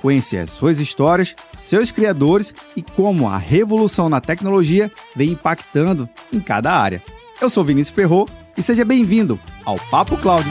Conhecer as suas histórias, seus criadores e como a revolução na tecnologia vem impactando em cada área. Eu sou Vinícius Ferro e seja bem-vindo ao Papo Cloud.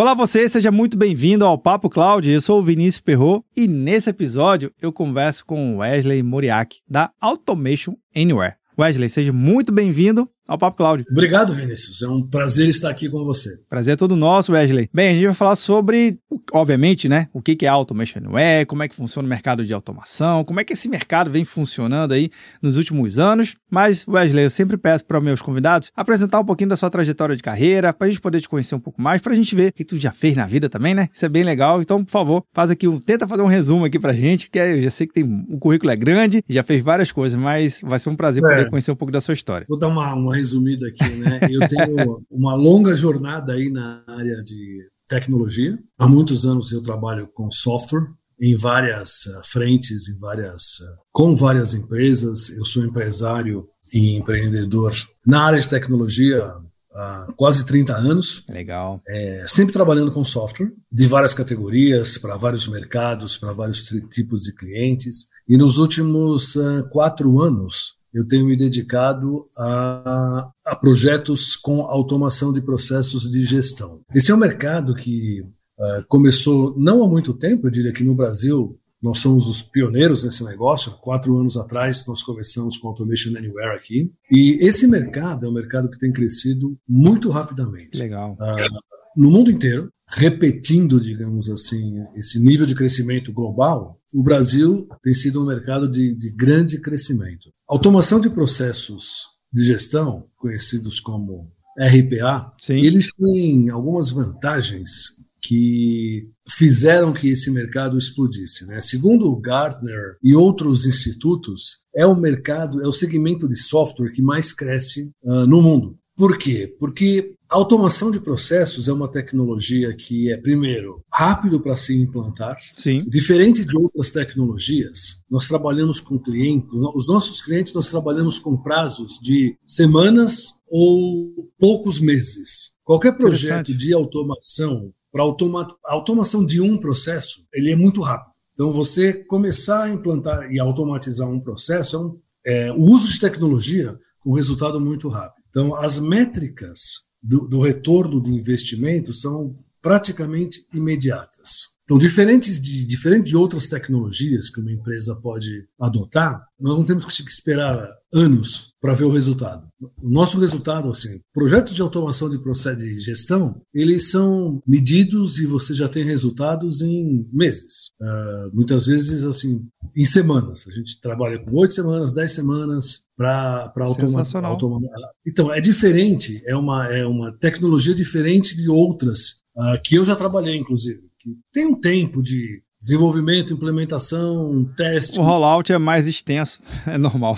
Olá você, seja muito bem-vindo ao Papo Cloud. Eu sou o Vinícius Perro e nesse episódio eu converso com Wesley Moriak da Automation Anywhere. Wesley, seja muito bem-vindo ao Papo Cloud. Obrigado, Vinícius. É um prazer estar aqui com você. Prazer é todo nosso, Wesley. Bem, a gente vai falar sobre, obviamente, né, o que é Automation é, como é que funciona o mercado de automação, como é que esse mercado vem funcionando aí nos últimos anos. Mas, Wesley, eu sempre peço para meus convidados apresentar um pouquinho da sua trajetória de carreira, para a gente poder te conhecer um pouco mais, para a gente ver o que tu já fez na vida também, né? Isso é bem legal. Então, por favor, faz aqui um, tenta fazer um resumo aqui pra gente, que eu já sei que tem o currículo é grande, já fez várias coisas, mas vai ser um prazer é. poder conhecer um pouco da sua história. Vou dar uma, uma resumida aqui, né? Eu tenho uma longa jornada aí na área de tecnologia. Há muitos anos eu trabalho com software em várias uh, frentes, em várias uh, com várias empresas. Eu sou empresário e empreendedor na área de tecnologia há quase 30 anos. Legal. É, sempre trabalhando com software de várias categorias, para vários mercados, para vários tipos de clientes. E nos últimos uh, quatro anos, eu tenho me dedicado a, a, projetos com automação de processos de gestão. Esse é um mercado que uh, começou não há muito tempo, eu diria que no Brasil nós somos os pioneiros nesse negócio. Quatro anos atrás nós começamos com Automation Anywhere aqui. E esse mercado é um mercado que tem crescido muito rapidamente. Legal. Uh, no mundo inteiro, repetindo, digamos assim, esse nível de crescimento global, o Brasil tem sido um mercado de, de grande crescimento. Automação de processos de gestão, conhecidos como RPA, Sim. eles têm algumas vantagens que fizeram que esse mercado explodisse. Né? Segundo o Gartner e outros institutos, é o mercado, é o segmento de software que mais cresce uh, no mundo. Por quê? Porque a automação de processos é uma tecnologia que é, primeiro, rápido para se implantar. Sim. Diferente de outras tecnologias, nós trabalhamos com clientes, os nossos clientes nós trabalhamos com prazos de semanas ou poucos meses. Qualquer projeto de automação, para automa a automação de um processo, ele é muito rápido. Então, você começar a implantar e automatizar um processo é, um, é o uso de tecnologia com resultado muito rápido. Então, as métricas do, do retorno do investimento são praticamente imediatas. Então, diferentes de, diferente de outras tecnologias que uma empresa pode adotar, nós não temos que esperar anos para ver o resultado. O nosso resultado, assim, projetos de automação de processo de gestão, eles são medidos e você já tem resultados em meses. Uh, muitas vezes, assim, em semanas. A gente trabalha com oito semanas, dez semanas para automatizar. Então, é diferente, é uma, é uma tecnologia diferente de outras uh, que eu já trabalhei, inclusive que tem um tempo de desenvolvimento, implementação, teste. O rollout é mais extenso, é normal.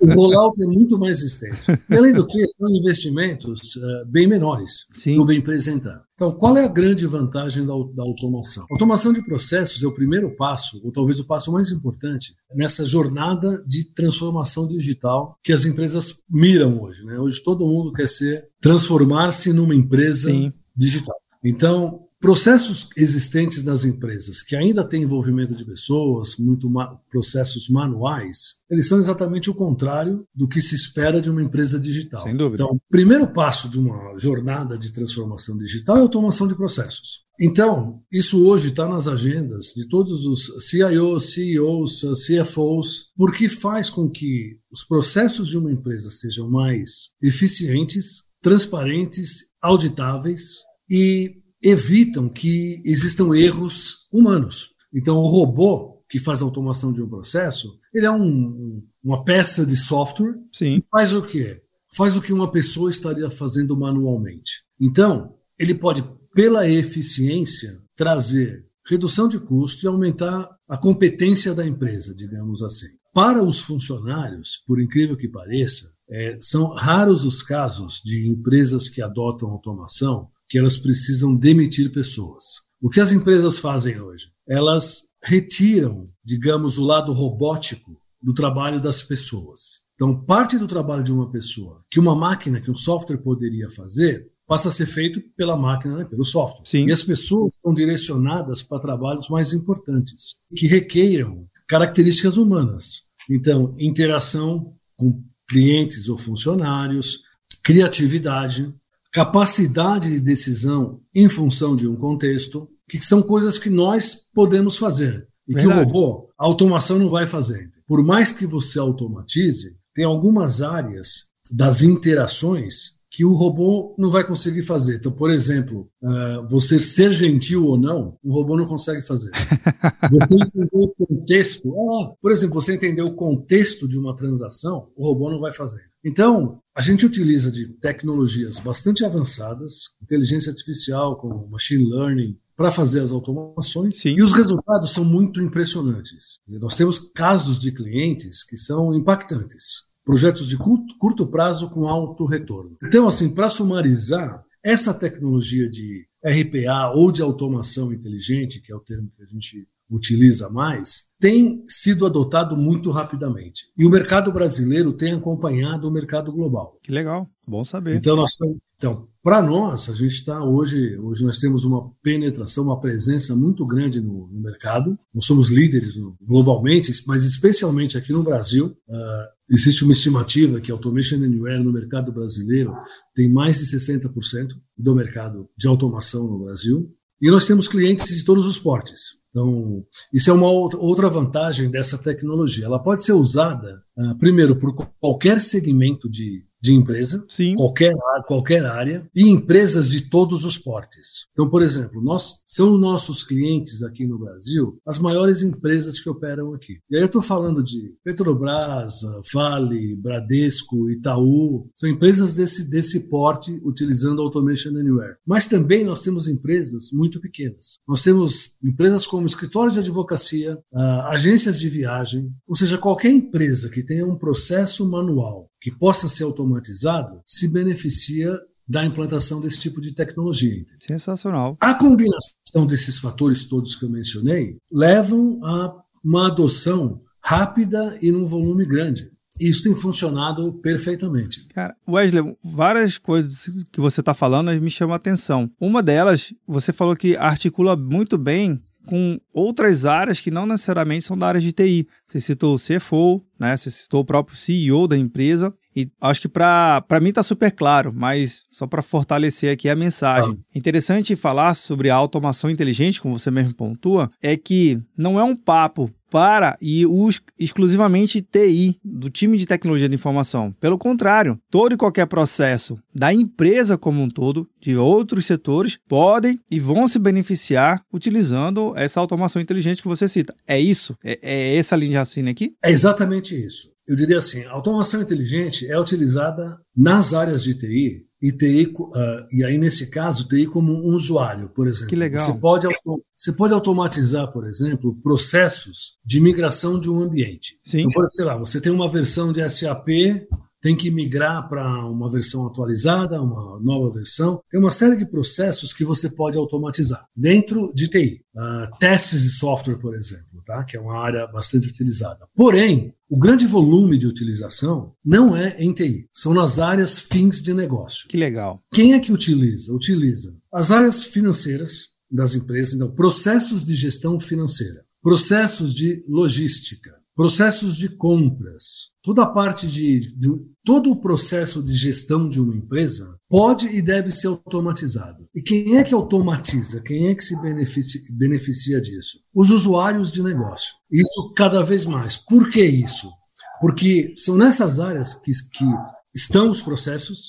O rollout é muito mais extenso. E, além do que, são investimentos uh, bem menores Sim. do bem apresentar. Então, qual é a grande vantagem da, da, automação? A automação de processos é o primeiro passo, ou talvez o passo mais importante, nessa jornada de transformação digital que as empresas miram hoje. Né? Hoje todo mundo quer ser transformar-se numa empresa Sim. digital. Então, processos existentes nas empresas que ainda têm envolvimento de pessoas, muito ma processos manuais, eles são exatamente o contrário do que se espera de uma empresa digital. Sem dúvida. Então, o primeiro passo de uma jornada de transformação digital é a automação de processos. Então, isso hoje está nas agendas de todos os CIOs, CEOs, CFOs, porque faz com que os processos de uma empresa sejam mais eficientes, transparentes, auditáveis e evitam que existam erros humanos. Então, o robô que faz a automação de um processo, ele é um, uma peça de software Sim. faz o quê? faz o que uma pessoa estaria fazendo manualmente. Então, ele pode, pela eficiência, trazer redução de custo e aumentar a competência da empresa, digamos assim. Para os funcionários, por incrível que pareça, é, são raros os casos de empresas que adotam automação que elas precisam demitir pessoas. O que as empresas fazem hoje? Elas retiram, digamos, o lado robótico do trabalho das pessoas. Então, parte do trabalho de uma pessoa que uma máquina, que um software poderia fazer, passa a ser feito pela máquina, né, pelo software. Sim. E as pessoas são direcionadas para trabalhos mais importantes, que requeiram características humanas. Então, interação com clientes ou funcionários, criatividade, capacidade de decisão em função de um contexto, que são coisas que nós podemos fazer e Verdade. que o robô, a automação não vai fazer. Por mais que você automatize, tem algumas áreas das interações que o robô não vai conseguir fazer. Então, por exemplo, uh, você ser gentil ou não, o robô não consegue fazer. Você entender o contexto, ah, por exemplo, você entender o contexto de uma transação, o robô não vai fazer. Então, a gente utiliza de tecnologias bastante avançadas, inteligência artificial, como machine learning, para fazer as automações Sim. e os resultados são muito impressionantes. Nós temos casos de clientes que são impactantes projetos de curto, curto prazo com alto retorno. Então, assim, para sumarizar, essa tecnologia de RPA ou de automação inteligente, que é o termo que a gente utiliza mais, tem sido adotado muito rapidamente. E o mercado brasileiro tem acompanhado o mercado global. Que legal, bom saber. Então, nós então, para nós, a gente está hoje, hoje nós temos uma penetração, uma presença muito grande no, no mercado. Nós somos líderes no, globalmente, mas especialmente aqui no Brasil. Uh, existe uma estimativa que a Automation Anywhere no mercado brasileiro tem mais de 60% do mercado de automação no Brasil. E nós temos clientes de todos os portes. Então, isso é uma outra vantagem dessa tecnologia. Ela pode ser usada, uh, primeiro, por qualquer segmento de, de empresa, Sim. Qualquer, qualquer área, e empresas de todos os portes. Então, por exemplo, nós são nossos clientes aqui no Brasil as maiores empresas que operam aqui. E aí eu estou falando de Petrobras, Vale, Bradesco, Itaú, são empresas desse, desse porte utilizando Automation Anywhere. Mas também nós temos empresas muito pequenas. Nós temos empresas como escritórios de advocacia, uh, agências de viagem, ou seja, qualquer empresa que tenha um processo manual que possa ser automatizado se beneficia da implantação desse tipo de tecnologia. Sensacional. A combinação desses fatores todos que eu mencionei levam a uma adoção rápida e num volume grande. Isso tem funcionado perfeitamente. Cara, Wesley, várias coisas que você está falando me chamam a atenção. Uma delas, você falou que articula muito bem com outras áreas que não necessariamente são da área de TI. Você citou o CFO, né? Você citou o próprio CEO da empresa. E acho que para mim está super claro, mas só para fortalecer aqui a mensagem. Ah. Interessante falar sobre a automação inteligente, como você mesmo pontua, é que não é um papo para e os exclusivamente TI, do time de tecnologia de informação. Pelo contrário, todo e qualquer processo da empresa como um todo, de outros setores, podem e vão se beneficiar utilizando essa automação inteligente que você cita. É isso? É, é essa linha de raciocínio aqui? É exatamente isso. Eu diria assim, a automação inteligente é utilizada nas áreas de TI e TI, uh, e aí nesse caso, TI como um usuário, por exemplo. Que legal. Você pode, você pode automatizar, por exemplo, processos de migração de um ambiente. Sim. Então, sei lá, você tem uma versão de SAP, tem que migrar para uma versão atualizada, uma nova versão. Tem uma série de processos que você pode automatizar dentro de TI. Uh, ah, testes de software, por exemplo tá? que é uma área bastante utilizada. Porém, o grande volume de utilização não é em TI, são nas áreas fins de negócio. Que legal. Quem é que utiliza? Utiliza as áreas financeiras das empresas, então, processos de gestão financeira, processos de logística, processos de compras, toda a parte de, de, todo o processo de gestão de uma empresa pode e deve ser automatizado. E quem é que automatiza? Quem é que se beneficia, beneficia disso? Os usuários de negócio. Isso cada vez mais. Por que isso? Porque são nessas áreas que, que estão os processos.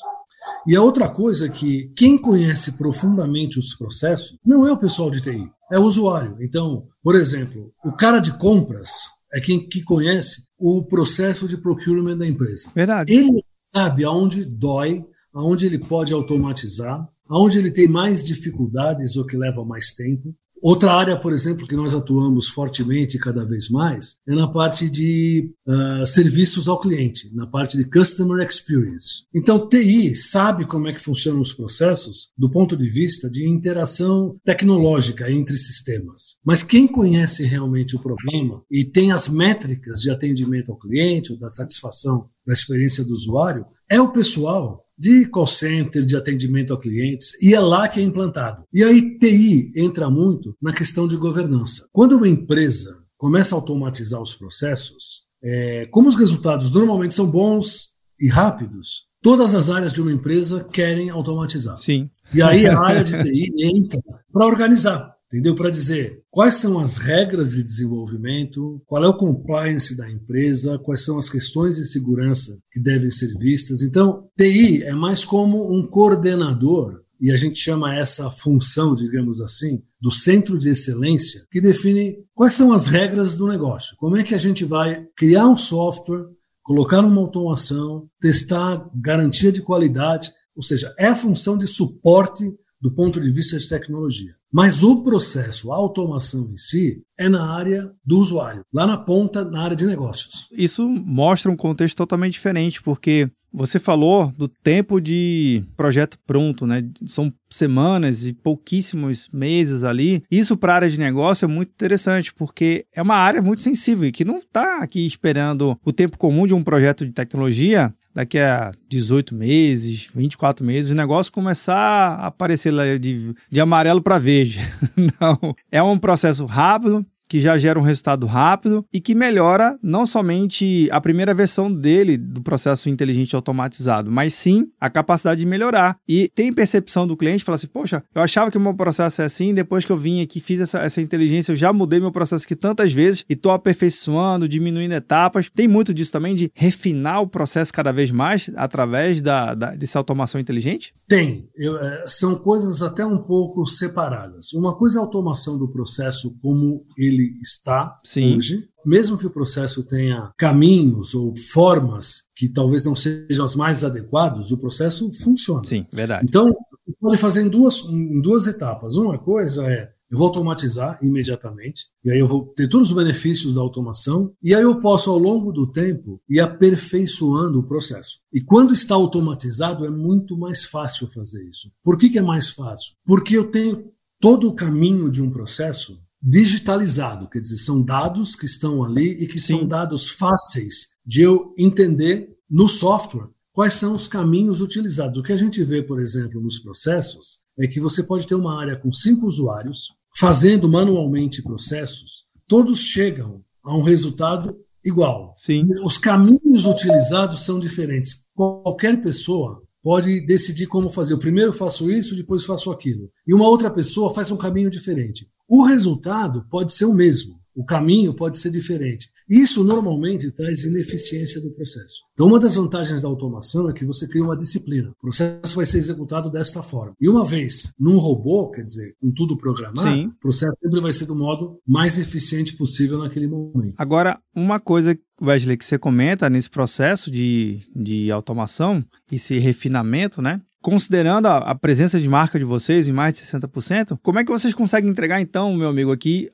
E a outra coisa é que quem conhece profundamente os processos não é o pessoal de TI, é o usuário. Então, por exemplo, o cara de compras é quem que conhece o processo de procurement da empresa. Verdade. Ele sabe aonde dói, aonde ele pode automatizar, aonde ele tem mais dificuldades ou que leva mais tempo, Outra área, por exemplo, que nós atuamos fortemente cada vez mais é na parte de uh, serviços ao cliente, na parte de Customer Experience. Então, TI sabe como é que funcionam os processos do ponto de vista de interação tecnológica entre sistemas. Mas quem conhece realmente o problema e tem as métricas de atendimento ao cliente ou da satisfação da experiência do usuário é o pessoal de call center, de atendimento a clientes, e é lá que é implantado. E aí TI entra muito na questão de governança. Quando uma empresa começa a automatizar os processos, é, como os resultados normalmente são bons e rápidos, todas as áreas de uma empresa querem automatizar. Sim. E aí a área de TI entra para organizar entendeu? Para dizer quais são as regras de desenvolvimento, qual é o compliance da empresa, quais são as questões de segurança que devem ser vistas. Então, TI é mais como um coordenador, e a gente chama essa função, digamos assim, do centro de excelência, que define quais são as regras do negócio. Como é que a gente vai criar um software, colocar uma automação, testar garantia de qualidade, ou seja, é a função de suporte do ponto de vista de tecnologia. Mas o processo, a automação em si, é na área do usuário, lá na ponta, na área de negócios. Isso mostra um contexto totalmente diferente, porque você falou do tempo de projeto pronto, né? São semanas e pouquíssimos meses ali. Isso para a área de negócio é muito interessante, porque é uma área muito sensível e que não está aqui esperando o tempo comum de um projeto de tecnologia daqui a 18 meses, 24 meses, o negócio começar a aparecer de, de amarelo para verde. Não. É um processo rápido, que já gera um resultado rápido e que melhora não somente a primeira versão dele do processo inteligente automatizado, mas sim a capacidade de melhorar. E tem percepção do cliente, fala assim: Poxa, eu achava que o meu processo é assim, depois que eu vim aqui, fiz essa, essa inteligência, eu já mudei meu processo aqui tantas vezes e estou aperfeiçoando, diminuindo etapas. Tem muito disso também de refinar o processo cada vez mais através da, da dessa automação inteligente? Tem. Eu, é, são coisas até um pouco separadas. Uma coisa é a automação do processo como ele ele está Sim. hoje, mesmo que o processo tenha caminhos ou formas que talvez não sejam as mais adequadas, o processo funciona. Sim, verdade. Então, pode fazer em duas, em duas etapas. Uma coisa é eu vou automatizar imediatamente, e aí eu vou ter todos os benefícios da automação, e aí eu posso, ao longo do tempo, ir aperfeiçoando o processo. E quando está automatizado, é muito mais fácil fazer isso. Por que, que é mais fácil? Porque eu tenho todo o caminho de um processo digitalizado, quer dizer, são dados que estão ali e que Sim. são dados fáceis de eu entender no software quais são os caminhos utilizados. O que a gente vê, por exemplo, nos processos é que você pode ter uma área com cinco usuários fazendo manualmente processos, todos chegam a um resultado igual. Sim. Os caminhos utilizados são diferentes. Qualquer pessoa pode decidir como fazer. Eu primeiro faço isso, depois faço aquilo. E uma outra pessoa faz um caminho diferente. O resultado pode ser o mesmo, o caminho pode ser diferente. Isso normalmente traz ineficiência do processo. Então, uma das vantagens da automação é que você cria uma disciplina. O processo vai ser executado desta forma. E uma vez num robô, quer dizer, com tudo programado, Sim. o processo sempre vai ser do modo mais eficiente possível naquele momento. Agora, uma coisa Wesley, que você comenta nesse processo de, de automação, esse refinamento, né? Considerando a, a, presença de marca de vocês em mais de 60%, como é que vocês conseguem entregar, então, meu amigo, aqui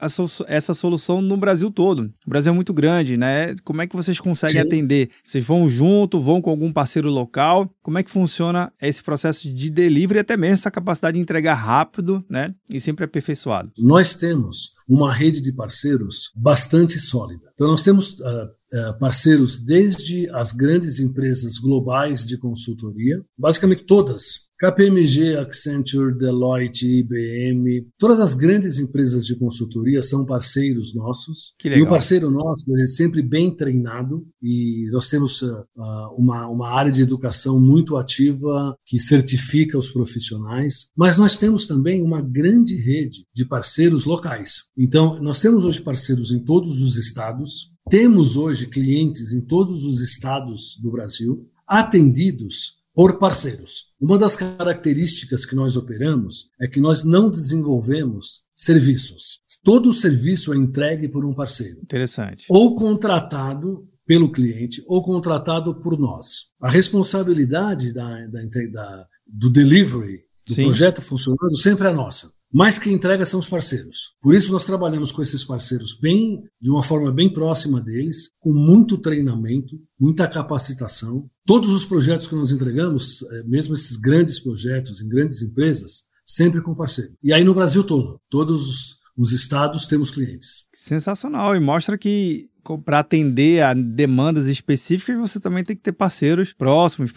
essa solução no Brasil todo? O Brasil é muito grande, né? Como é que vocês conseguem Sim. atender? Vocês vão junto, vão com algum parceiro local? Como é que funciona esse processo de delivery até mesmo essa capacidade de entregar rápido, né? E sempre aperfeiçoado? Nós temos uma rede de parceiros bastante sólida. Então, nós temos uh, parceiros desde as grandes empresas globais de consultoria, basicamente todas KPMG, Accenture, Deloitte, IBM, todas as grandes empresas de consultoria são parceiros nossos. E o parceiro nosso é sempre bem treinado e nós temos uh, uma, uma área de educação muito ativa que certifica os profissionais, mas nós temos também uma grande rede de parceiros locais. Então, nós temos hoje parceiros em todos os estados, temos hoje clientes em todos os estados do Brasil, atendidos por parceiros. Uma das características que nós operamos é que nós não desenvolvemos serviços. Todo o serviço é entregue por um parceiro. Interessante. Ou contratado pelo cliente ou contratado por nós. A responsabilidade da, da, da do delivery, do Sim. projeto funcionando, sempre é nossa. Mas quem entrega são os parceiros. Por isso nós trabalhamos com esses parceiros bem, de uma forma bem próxima deles, com muito treinamento, muita capacitação. Todos os projetos que nós entregamos, eh, mesmo esses grandes projetos em grandes empresas, sempre com parceiro. E aí no Brasil todo, todos os estados temos clientes. Sensacional e mostra que para atender a demandas específicas, você também tem que ter parceiros próximos,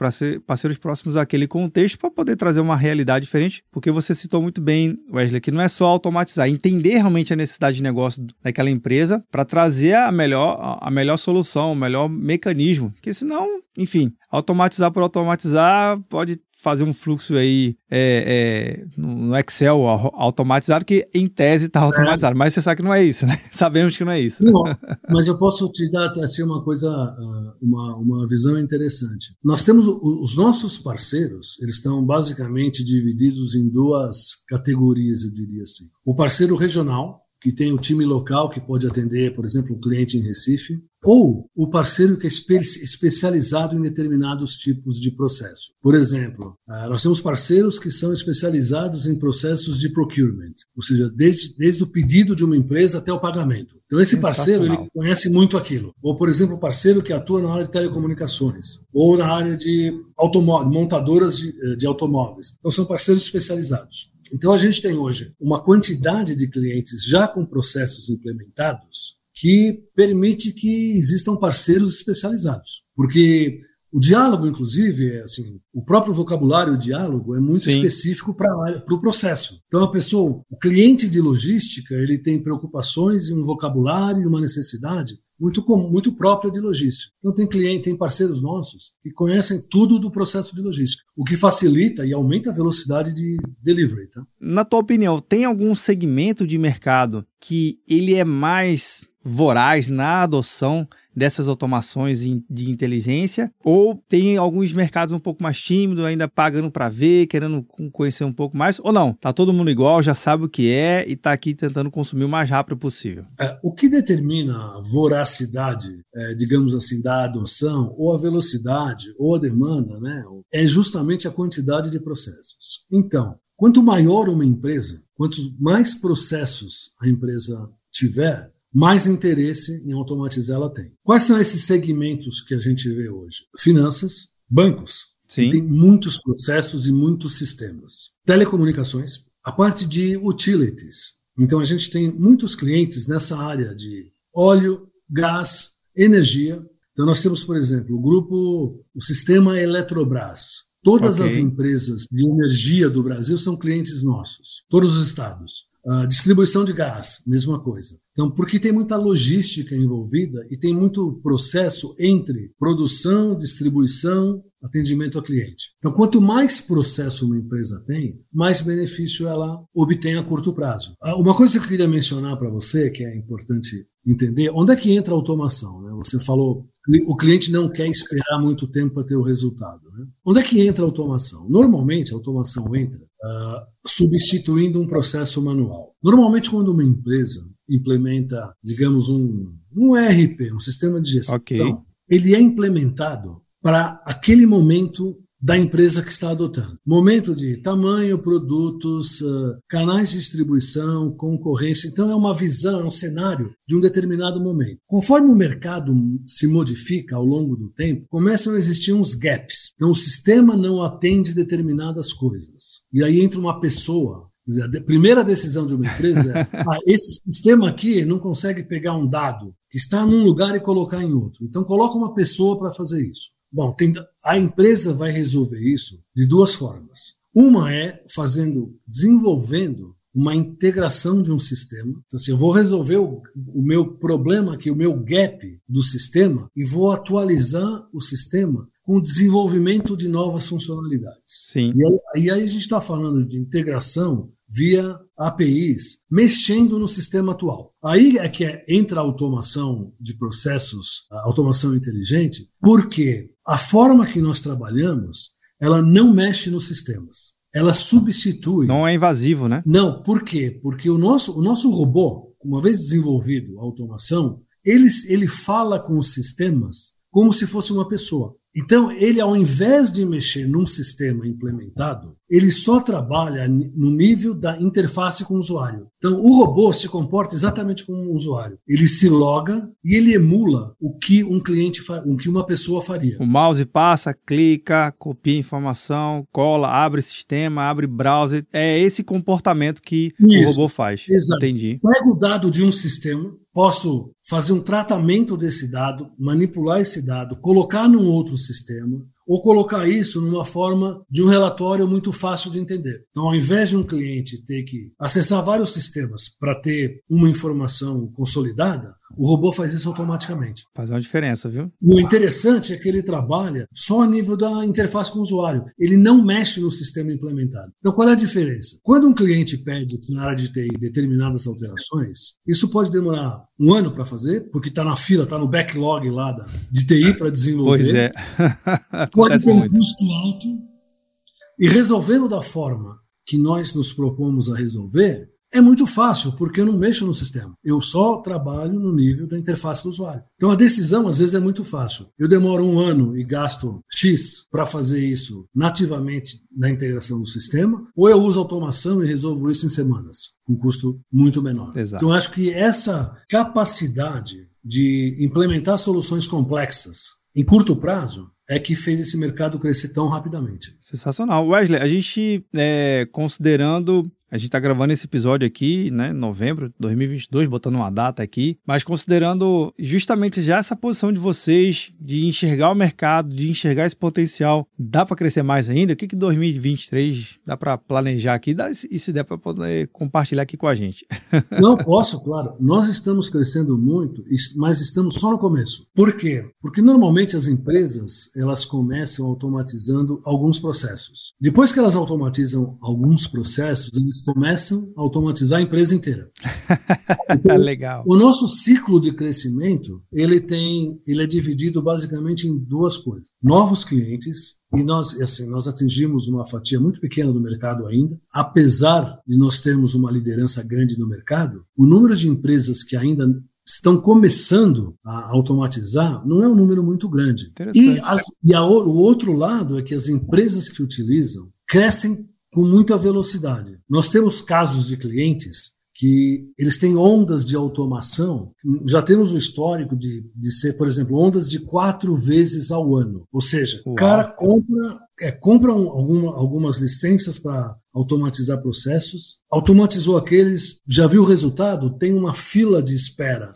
parceiros próximos àquele contexto para poder trazer uma realidade diferente, porque você citou muito bem, Wesley, que não é só automatizar, entender realmente a necessidade de negócio daquela empresa para trazer a melhor, a melhor solução, o melhor mecanismo, porque senão enfim, automatizar por automatizar pode fazer um fluxo aí é, é, no Excel automatizado que em tese está automatizado, é. mas você sabe que não é isso, né? Sabemos que não é isso. Não, mas eu posso te dar assim uma coisa, ah, uma, uma visão interessante. Nós temos os nossos parceiros, eles estão basicamente divididos em duas categorias, eu diria assim. O parceiro regional, que tem o time local que pode atender, por exemplo, o cliente em Recife, ou o parceiro que é especializado em determinados tipos de processo. Por exemplo, ah, nós temos parceiros que são especializados em processos de procurement, ou seja, desde, desde o pedido de uma empresa até o pagamento. Então esse parceiro ele conhece muito aquilo. Ou por exemplo, o parceiro que atua na área de telecomunicações, ou na área de automóveis, montadoras de, eh, de automóveis. Então são parceiros especializados. Então, a gente tem hoje uma quantidade de clientes já com processos implementados que permite que existam parceiros especializados. Porque o diálogo, inclusive, é assim, o próprio vocabulário o diálogo é muito Sim. específico para o pro processo. Então, a pessoa, o cliente de logística, ele tem preocupações e um vocabulário e uma necessidade muito muito própria de logística. Então tem cliente, tem parceiros nossos que conhecem tudo do processo de logística, o que facilita e aumenta a velocidade de delivery. Tá? Na tua opinião, tem algum segmento de mercado que ele é mais voraz na adoção dessas automações de inteligência, ou tem alguns mercados um pouco mais tímidos, ainda pagando para ver, querendo conhecer um pouco mais, ou não? Tá todo mundo igual, já sabe o que é e está aqui tentando consumir o mais rápido possível. É, o que determina a voracidade, é, digamos assim, da adoção, ou a velocidade, ou a demanda, né, é justamente a quantidade de processos. Então, quanto maior uma empresa, quantos mais processos a empresa tiver, mais interesse em automatizar ela tem. Quais são esses segmentos que a gente vê hoje? Finanças, bancos, Sim. tem muitos processos e muitos sistemas. Telecomunicações, a parte de utilities. Então a gente tem muitos clientes nessa área de óleo, gás, energia. Então nós temos, por exemplo, o grupo, o sistema Eletrobras. Todas okay. as empresas de energia do Brasil são clientes nossos, todos os estados. A distribuição de gás, mesma coisa. Então, porque tem muita logística envolvida e tem muito processo entre produção, distribuição, atendimento ao cliente. Então, quanto mais processo uma empresa tem, mais benefício ela obtém a curto prazo. Ah, uma coisa que eu queria mencionar para você, que é importante entender, onde é que entra a automação? Né? Você falou, o cliente não quer esperar muito tempo para ter o resultado. Né? Onde é que entra a automação? Normalmente, a automação entra uh, substituindo um processo manual. Normalmente, quando uma empresa implementa, digamos, um, um ERP, um sistema de gestão, okay. ele é implementado para aquele momento da empresa que está adotando. Momento de tamanho, produtos, uh, canais de distribuição, concorrência. Então, é uma visão, é um cenário de um determinado momento. Conforme o mercado se modifica ao longo do tempo, começam a existir uns gaps. Então, o sistema não atende determinadas coisas. E aí entra uma pessoa Dizer, a primeira decisão de uma empresa é: ah, esse sistema aqui não consegue pegar um dado que está num lugar e colocar em outro. Então, coloca uma pessoa para fazer isso. Bom, tem, a empresa vai resolver isso de duas formas. Uma é fazendo, desenvolvendo uma integração de um sistema. Então, assim, eu vou resolver o, o, meu problema aqui, o meu gap do sistema, e vou atualizar o sistema com o desenvolvimento de novas funcionalidades. Sim. E aí, e aí a gente está falando de integração via APIs, mexendo no sistema atual. Aí é que é, entra a automação de processos, a automação inteligente, porque a forma que nós trabalhamos, ela não mexe nos sistemas. Ela substitui. Não é invasivo, né? Não, por quê? Porque o nosso, o nosso robô, uma vez desenvolvido a automação, ele, ele fala com os sistemas como se fosse uma pessoa. Então, ele, ao invés de mexer num sistema implementado, ele só trabalha no nível da interface com o usuário. Então, o robô se comporta exatamente como um usuário. Ele se loga e ele emula o que um cliente, o que uma pessoa faria. O mouse passa, clica, copia informação, cola, abre sistema, abre browser. É esse comportamento que Isso. o robô faz. Exato. Entendi. Pega o dado de um sistema, posso fazer um tratamento desse dado, manipular esse dado, colocar num outro sistema, ou colocar isso numa forma de um relatório muito fácil de entender. Então, ao invés de um cliente ter que acessar vários sistemas para ter uma informação consolidada, o robô faz isso automaticamente. Faz uma diferença, viu? O interessante é que ele trabalha só a nível da interface com o usuário. Ele não mexe no sistema implementado. Então, qual é a diferença? Quando um cliente pede na área de TI determinadas alterações, isso pode demorar um ano para fazer, porque está na fila, está no backlog lá da, de TI para desenvolver. Pois é. pode ter um custo alto. E resolvendo da forma que nós nos propomos a resolver, é muito fácil, porque eu não mexo no sistema. Eu só trabalho no nível da interface do usuário. Então a decisão, às vezes, é muito fácil. Eu demoro um ano e gasto X para fazer isso nativamente na integração do sistema, ou eu uso automação e resolvo isso em semanas, com custo muito menor. Exato. Então acho que essa capacidade de implementar soluções complexas em curto prazo é que fez esse mercado crescer tão rapidamente. Sensacional. Wesley, a gente, é, considerando a gente está gravando esse episódio aqui, né, novembro de 2022, botando uma data aqui, mas considerando justamente já essa posição de vocês de enxergar o mercado, de enxergar esse potencial, dá para crescer mais ainda? O que que 2023 dá para planejar aqui? Dá, e se der para poder compartilhar aqui com a gente? Não posso, claro. Nós estamos crescendo muito, mas estamos só no começo. Por quê? Porque normalmente as empresas elas começam automatizando alguns processos. Depois que elas automatizam alguns processos, eles começam a automatizar a empresa inteira. Então, Legal. O nosso ciclo de crescimento ele tem, ele é dividido basicamente em duas coisas: novos clientes e nós, assim, nós atingimos uma fatia muito pequena do mercado ainda, apesar de nós termos uma liderança grande no mercado. O número de empresas que ainda estão começando a automatizar não é um número muito grande. E, as, e a, o outro lado é que as empresas que utilizam crescem com muita velocidade. Nós temos casos de clientes que eles têm ondas de automação. Já temos o histórico de, de ser, por exemplo, ondas de quatro vezes ao ano. Ou seja, o cara compra, é, compra um, alguma, algumas licenças para automatizar processos, automatizou aqueles, já viu o resultado? Tem uma fila de espera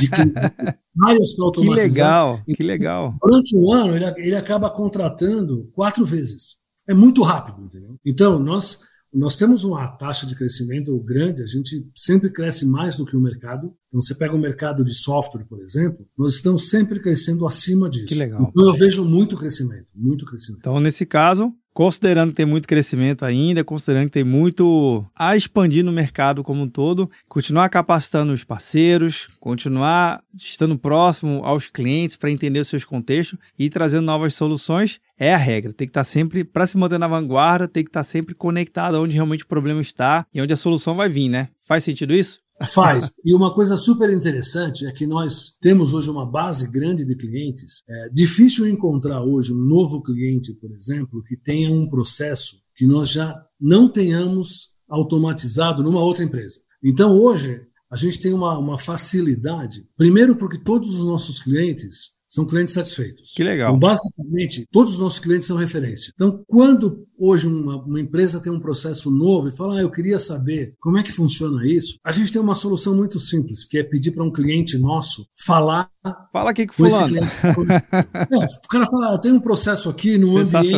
de, várias para automatizar. Que legal, que legal. Durante um ano, ele, ele acaba contratando quatro vezes. É muito rápido, entendeu? Então, nós nós temos uma taxa de crescimento grande, a gente sempre cresce mais do que o mercado. Então, você pega o mercado de software, por exemplo, nós estamos sempre crescendo acima disso. Que legal. Então, eu vejo muito crescimento, muito crescimento. Então, nesse caso, considerando que tem muito crescimento ainda, considerando que tem muito a expandir no mercado como um todo, continuar capacitando os parceiros, continuar estando próximo aos clientes para entender os seus contextos e trazendo novas soluções, é a regra. Tem que estar sempre, para se manter na vanguarda, tem que estar sempre conectado onde realmente o problema está e onde a solução vai vir, né? Faz sentido isso? Faz. E uma coisa super interessante é que nós temos hoje uma base grande de clientes. É difícil encontrar hoje um novo cliente, por exemplo, que tenha um processo que nós já não tenhamos automatizado numa outra empresa. Então, hoje, a gente tem uma, uma facilidade, primeiro porque todos os nossos clientes são clientes satisfeitos. Que legal. Então, basicamente, todos os nossos clientes são referência. Então, quando hoje uma, uma, empresa tem um processo novo e fala, ah, eu queria saber como é que funciona isso, a gente tem uma solução muito simples, que é pedir para um cliente nosso falar. Fala aqui que fulano. é, o cara fala, ah, eu tenho um processo aqui no ambiente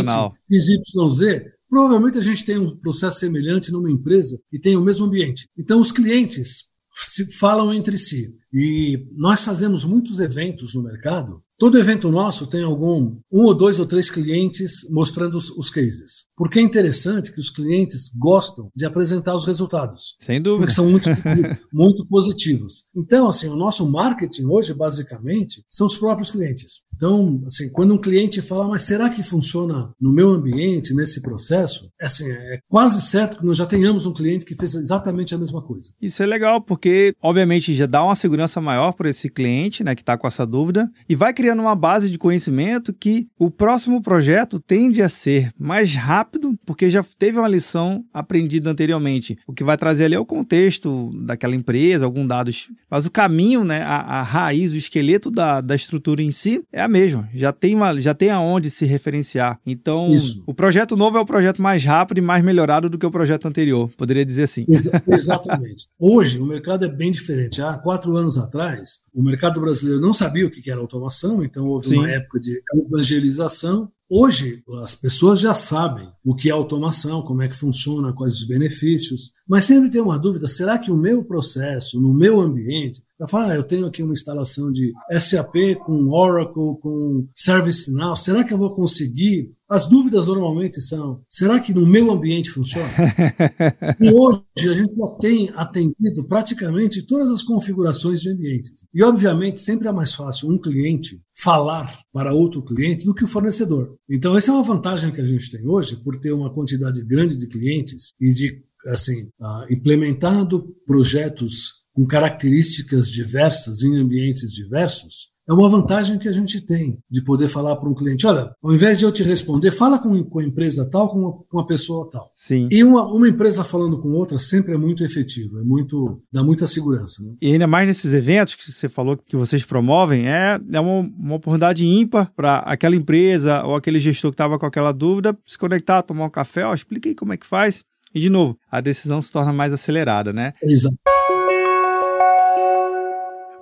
XYZ, Provavelmente a gente tem um processo semelhante numa empresa que tem o mesmo ambiente. Então, os clientes falam entre si. E nós fazemos muitos eventos no mercado Todo evento nosso tem algum um ou dois ou três clientes mostrando os, os, cases. Porque é interessante que os clientes gostam de apresentar os resultados. Sem dúvida. Porque são muito, muito positivos. Então, assim, o nosso marketing hoje, basicamente, são os próprios clientes. Então, assim, quando um cliente fala, mas será que funciona no meu ambiente, nesse processo? É, assim, é quase certo que nós já tenhamos um cliente que fez exatamente a mesma coisa. Isso é legal, porque, obviamente, já dá uma segurança segurança maior para esse cliente, né, que está com essa dúvida, e vai criando uma base de conhecimento que o próximo projeto tende a ser mais rápido, porque já teve uma lição aprendida anteriormente. O que vai trazer ali é o contexto daquela empresa, algum dados, mas o caminho, né, a, a raiz, o esqueleto da, da estrutura em si é a mesma. Já tem uma, já tem aonde se referenciar. Então, Isso. o projeto novo é o projeto mais rápido e mais melhorado do que o projeto anterior. Poderia dizer assim. Ex exatamente. Hoje o mercado é bem diferente. Há quatro anos atrás, o mercado brasileiro não sabia o que era automação, então houve Sim. uma época de evangelização Hoje, as pessoas já sabem o que é automação, como é que funciona, quais os benefícios, mas sempre tem uma dúvida: será que o meu processo, no meu ambiente, eu falo, ah, eu tenho aqui uma instalação de SAP com Oracle, com ServiceNow, será que eu vou conseguir? As dúvidas normalmente são: será que no meu ambiente funciona? e hoje a gente já tem atendido praticamente todas as configurações de ambientes. E, obviamente, sempre é mais fácil um cliente falar para outro cliente do que o fornecedor. Então, essa é uma vantagem que a gente tem hoje, por ter uma quantidade grande de clientes e de assim, uh, implementado projetos com características diversas em ambientes diversos, é uma vantagem que a gente tem de poder falar para um cliente: olha, ao invés de eu te responder, fala com, com a empresa tal, com uma, com uma pessoa tal. Sim. E uma, uma, empresa falando com outra sempre é muito efetivo, é muito dá muita segurança. Né? E ainda mais nesses eventos que você falou que vocês promovem, é, é uma, uma oportunidade ímpar para aquela empresa ou aquele gestor que estava com aquela dúvida se conectar, tomar um café, ó, explique aí como é que faz. E, de novo, a decisão se torna mais acelerada, né? Exato.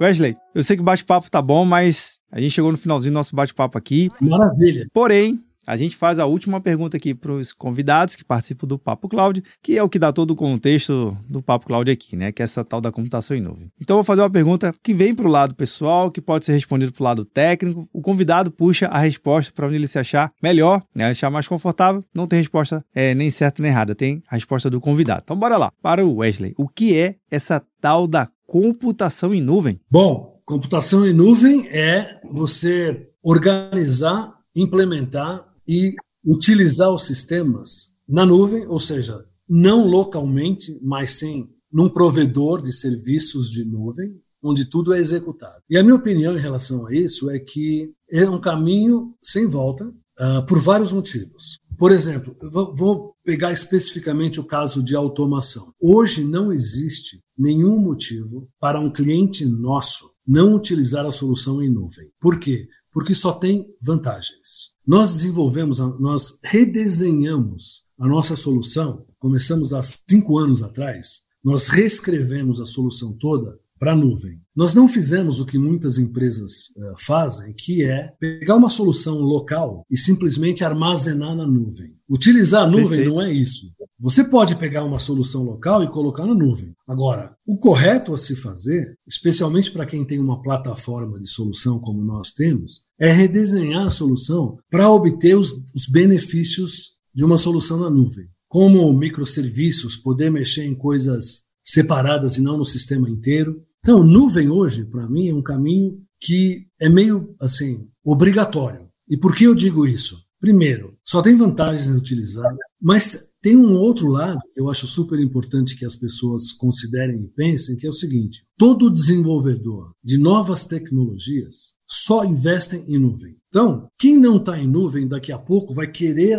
Wesley, eu sei que o bate-papo tá bom, mas a gente chegou no finalzinho do nosso bate-papo aqui. Maravilha. Porém, a gente faz a última pergunta aqui para os convidados que participam do Papo Cloud, que é o que dá todo o contexto do Papo Cloud aqui, né? Que é essa tal da computação em nuvem. Então, eu vou fazer uma pergunta que vem para o lado pessoal, que pode ser respondida para o lado técnico. O convidado puxa a resposta para onde ele se achar melhor, né? Achar mais confortável. Não tem resposta é, nem certa nem errada, tem a resposta do convidado. Então, bora lá. Para o Wesley, o que é essa tal da computação em nuvem? Bom, computação em nuvem é você organizar, implementar e utilizar os sistemas na nuvem, ou seja, não localmente, mas sim num provedor de serviços de nuvem, onde tudo é executado. E a minha opinião em relação a isso é que é um caminho sem volta, uh, por vários motivos. Por exemplo, vou pegar especificamente o caso de automação. Hoje não existe nenhum motivo para um cliente nosso não utilizar a solução em nuvem. Por quê? Porque só tem vantagens. Nós desenvolvemos, nós redesenhamos a nossa solução, começamos há cinco anos atrás, nós reescrevemos a solução toda para a nuvem. Nós não fizemos o que muitas empresas uh, fazem, que é pegar uma solução local e simplesmente armazenar na nuvem. Utilizar a nuvem Perfeito. não é isso. Você pode pegar uma solução local e colocar na nuvem. Agora, o correto a se fazer, especialmente para quem tem uma plataforma de solução como nós temos, é redesenhar a solução para obter os, os benefícios de uma solução na nuvem. Como microserviços, poder mexer em coisas separadas e não no sistema inteiro. Então, nuvem hoje, para mim, é um caminho que é meio assim obrigatório. E por que eu digo isso? Primeiro, só tem vantagens em utilizar, mas tem um outro lado que eu acho super importante que as pessoas considerem e pensem, que é o seguinte: todo desenvolvedor de novas tecnologias só investe em nuvem. Então, quem não está em nuvem daqui a pouco vai querer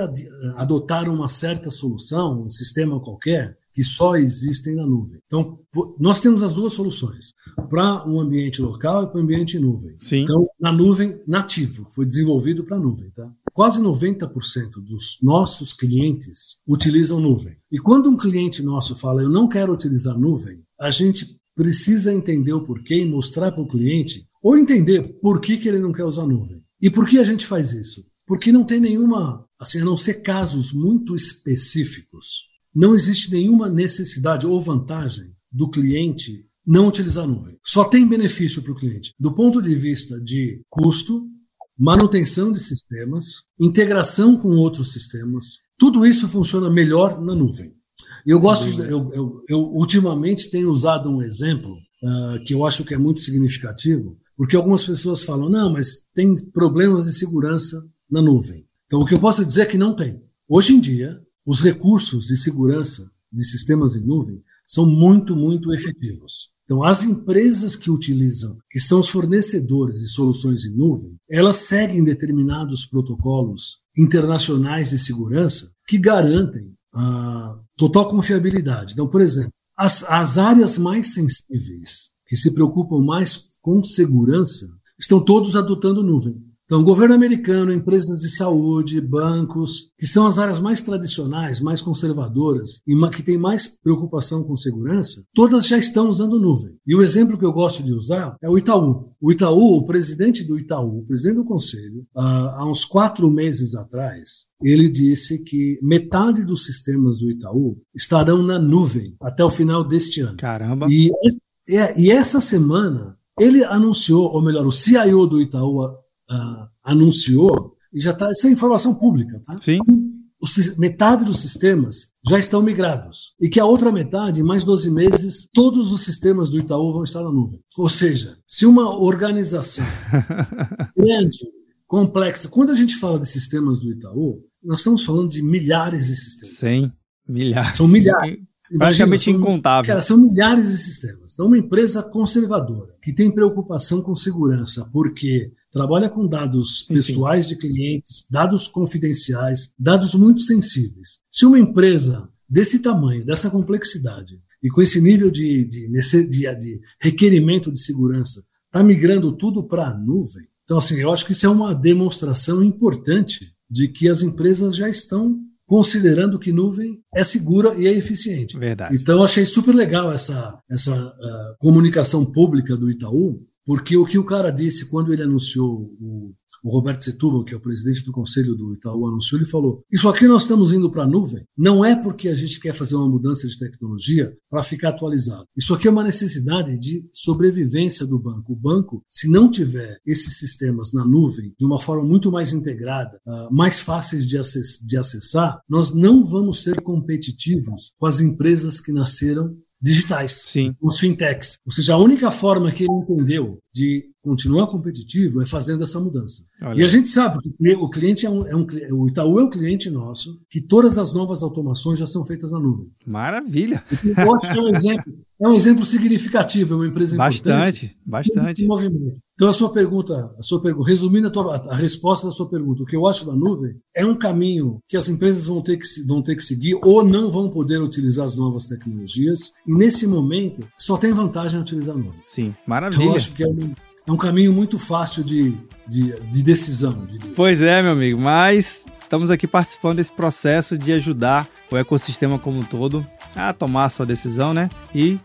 adotar uma certa solução, um sistema qualquer, que só existem na nuvem. Então, nós temos as duas soluções, para um ambiente local e para um ambiente em nuvem. Sim. Então, na nuvem nativo, foi desenvolvido para nuvem. Tá? Quase 90% dos nossos clientes utilizam nuvem. E quando um cliente nosso fala, eu não quero utilizar nuvem, a gente precisa entender o porquê e mostrar para o cliente, ou entender por que, que ele não quer usar nuvem. E por que a gente faz isso? Porque não tem nenhuma, assim, a não ser casos muito específicos, não existe nenhuma necessidade ou vantagem do cliente não utilizar a nuvem. Só tem benefício para o cliente. Do ponto de vista de custo, manutenção de sistemas, integração com outros sistemas, tudo isso funciona melhor na nuvem. Eu gosto, de, eu, eu, eu, ultimamente tenho usado um exemplo uh, que eu acho que é muito significativo, porque algumas pessoas falam, não, mas tem problemas de segurança na nuvem. Então, o que eu posso dizer é que não tem. Hoje em dia, os recursos de segurança de sistemas em nuvem são muito, muito efetivos. Então, as empresas que utilizam, que são os fornecedores de soluções em nuvem, elas seguem determinados protocolos internacionais de segurança que garantem a total confiabilidade. Então, por exemplo, as, as áreas mais sensíveis, que se preocupam mais com segurança, estão todos adotando nuvem. Então, governo americano, empresas de saúde, bancos, que são as áreas mais tradicionais, mais conservadoras e que têm mais preocupação com segurança, todas já estão usando nuvem. E o exemplo que eu gosto de usar é o Itaú. O Itaú, o presidente do Itaú, o presidente do conselho, há uns quatro meses atrás, ele disse que metade dos sistemas do Itaú estarão na nuvem até o final deste ano. Caramba! E, e essa semana ele anunciou, ou melhor, o CIO do Itaú uh, anunciou, e já está, isso é informação pública, tá? Sim. Os, metade dos sistemas já estão migrados. E que a outra metade, mais 12 meses, todos os sistemas do Itaú vão estar na nuvem. Ou seja, se uma organização grande, complexa, quando a gente fala de sistemas do Itaú, nós estamos falando de milhares de sistemas. Sim, milhares. São milhares. Praticamente incontável. Cara, são milhares de sistemas. Então, uma empresa conservadora, que tem preocupação com segurança, porque trabalha com dados pessoais de clientes, dados confidenciais, dados muito sensíveis. Se uma empresa desse tamanho, dessa complexidade, e com esse nível de, de, de, de requerimento de segurança, está migrando tudo para a nuvem, então, assim, eu acho que isso é uma demonstração importante de que as empresas já estão considerando que nuvem é segura e é eficiente. Verdade. Então, eu achei super legal essa, essa uh, comunicação pública do Itaú, porque o que o cara disse quando ele anunciou o, o Roberto Setúbal, que é o presidente do conselho do Itaú, anunciou, ele falou: Isso aqui nós estamos indo para a nuvem, não é porque a gente quer fazer uma mudança de tecnologia para ficar atualizado. Isso aqui é uma necessidade de sobrevivência do banco. O banco, se não tiver esses sistemas na nuvem de uma forma muito mais integrada, uh, mais fáceis de acessar, nós não vamos ser competitivos com as empresas que nasceram digitais, Sim. os fintechs. Ou seja, a única forma que ele entendeu de continuar competitivo é fazendo essa mudança. Olha. E a gente sabe que o cliente é um, é um, o Itaú é um cliente nosso, que todas as novas automações já são feitas na nuvem. Maravilha. Eu acho que é um exemplo, é um exemplo significativo, é uma empresa bastante, bastante. movimento. Então a sua pergunta, a sua pergunta, resumindo a, tua, a, resposta da sua pergunta, o que eu acho da nuvem é um caminho que as empresas vão ter que vão ter que seguir ou não vão poder utilizar as novas tecnologias. E nesse momento só tem vantagem em utilizar a nuvem. Sim, maravilha. Então, eu acho que é um, é um caminho muito fácil de, de, de decisão. Pois é, meu amigo, mas estamos aqui participando desse processo de ajudar o ecossistema como um todo a tomar a sua decisão, né? E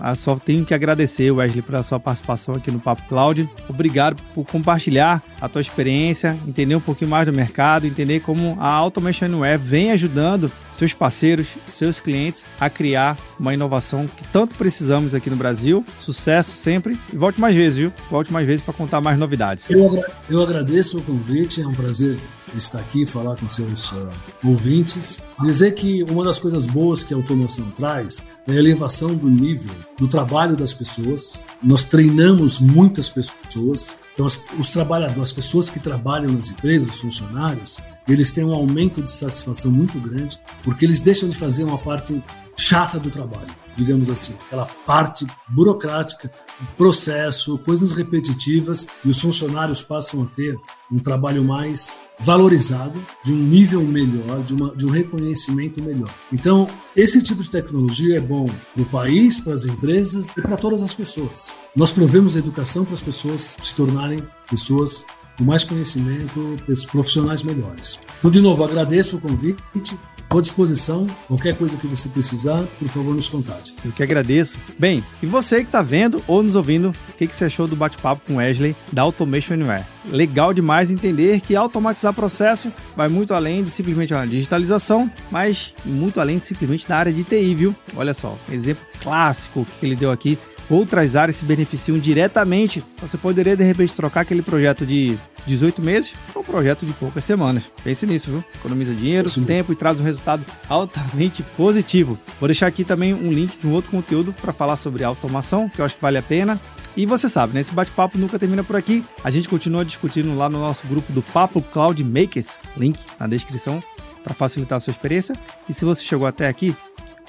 a só tenho que agradecer, Wesley, pela sua participação aqui no Papo Cloud. Obrigado por compartilhar a tua experiência, entender um pouquinho mais do mercado, entender como a Automation Anywhere vem ajudando seus parceiros, seus clientes a criar uma inovação que tanto precisamos aqui no Brasil. Sucesso sempre e volte mais vezes, viu? Volte mais vezes para contar mais novidades. Eu, agra eu agradeço o convite, é um prazer estar aqui falar com seus uh, ouvintes. Dizer que uma das coisas boas que a automação traz é a elevação do nível do trabalho das pessoas. Nós treinamos muitas pessoas. Então, as, os trabalhadores, as pessoas que trabalham nas empresas, os funcionários, eles têm um aumento de satisfação muito grande, porque eles deixam de fazer uma parte chata do trabalho, digamos assim, aquela parte burocrática, processo, coisas repetitivas, e os funcionários passam a ter um trabalho mais valorizado, de um nível melhor, de, uma, de um reconhecimento melhor. Então, esse tipo de tecnologia é bom para o país, para as empresas e para todas as pessoas. Nós provemos educação para as pessoas se tornarem pessoas com mais conhecimento, profissionais melhores. Então, de novo, agradeço o convite Estou à disposição. Qualquer coisa que você precisar, por favor, nos contate. Eu que agradeço. Bem, e você que está vendo ou nos ouvindo, o que, que você achou do bate-papo com Wesley da Automation Anywhere? Legal demais entender que automatizar processo vai muito além de simplesmente uma digitalização, mas muito além simplesmente da área de TI, viu? Olha só, exemplo clássico que ele deu aqui outras áreas se beneficiam diretamente. Você poderia de repente trocar aquele projeto de 18 meses para um projeto de poucas semanas. Pense nisso, viu? Economiza dinheiro, Sim. tempo e traz um resultado altamente positivo. Vou deixar aqui também um link de um outro conteúdo para falar sobre automação, que eu acho que vale a pena. E você sabe, né? Esse bate-papo nunca termina por aqui. A gente continua discutindo lá no nosso grupo do Papo Cloud Makers, link na descrição para facilitar a sua experiência. E se você chegou até aqui,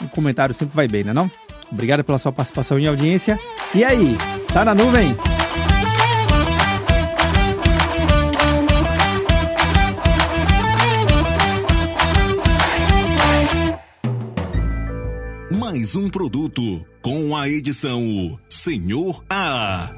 um comentário sempre vai bem, né não? Obrigado pela sua participação e audiência. E aí, tá na nuvem? Mais um produto com a edição Senhor A.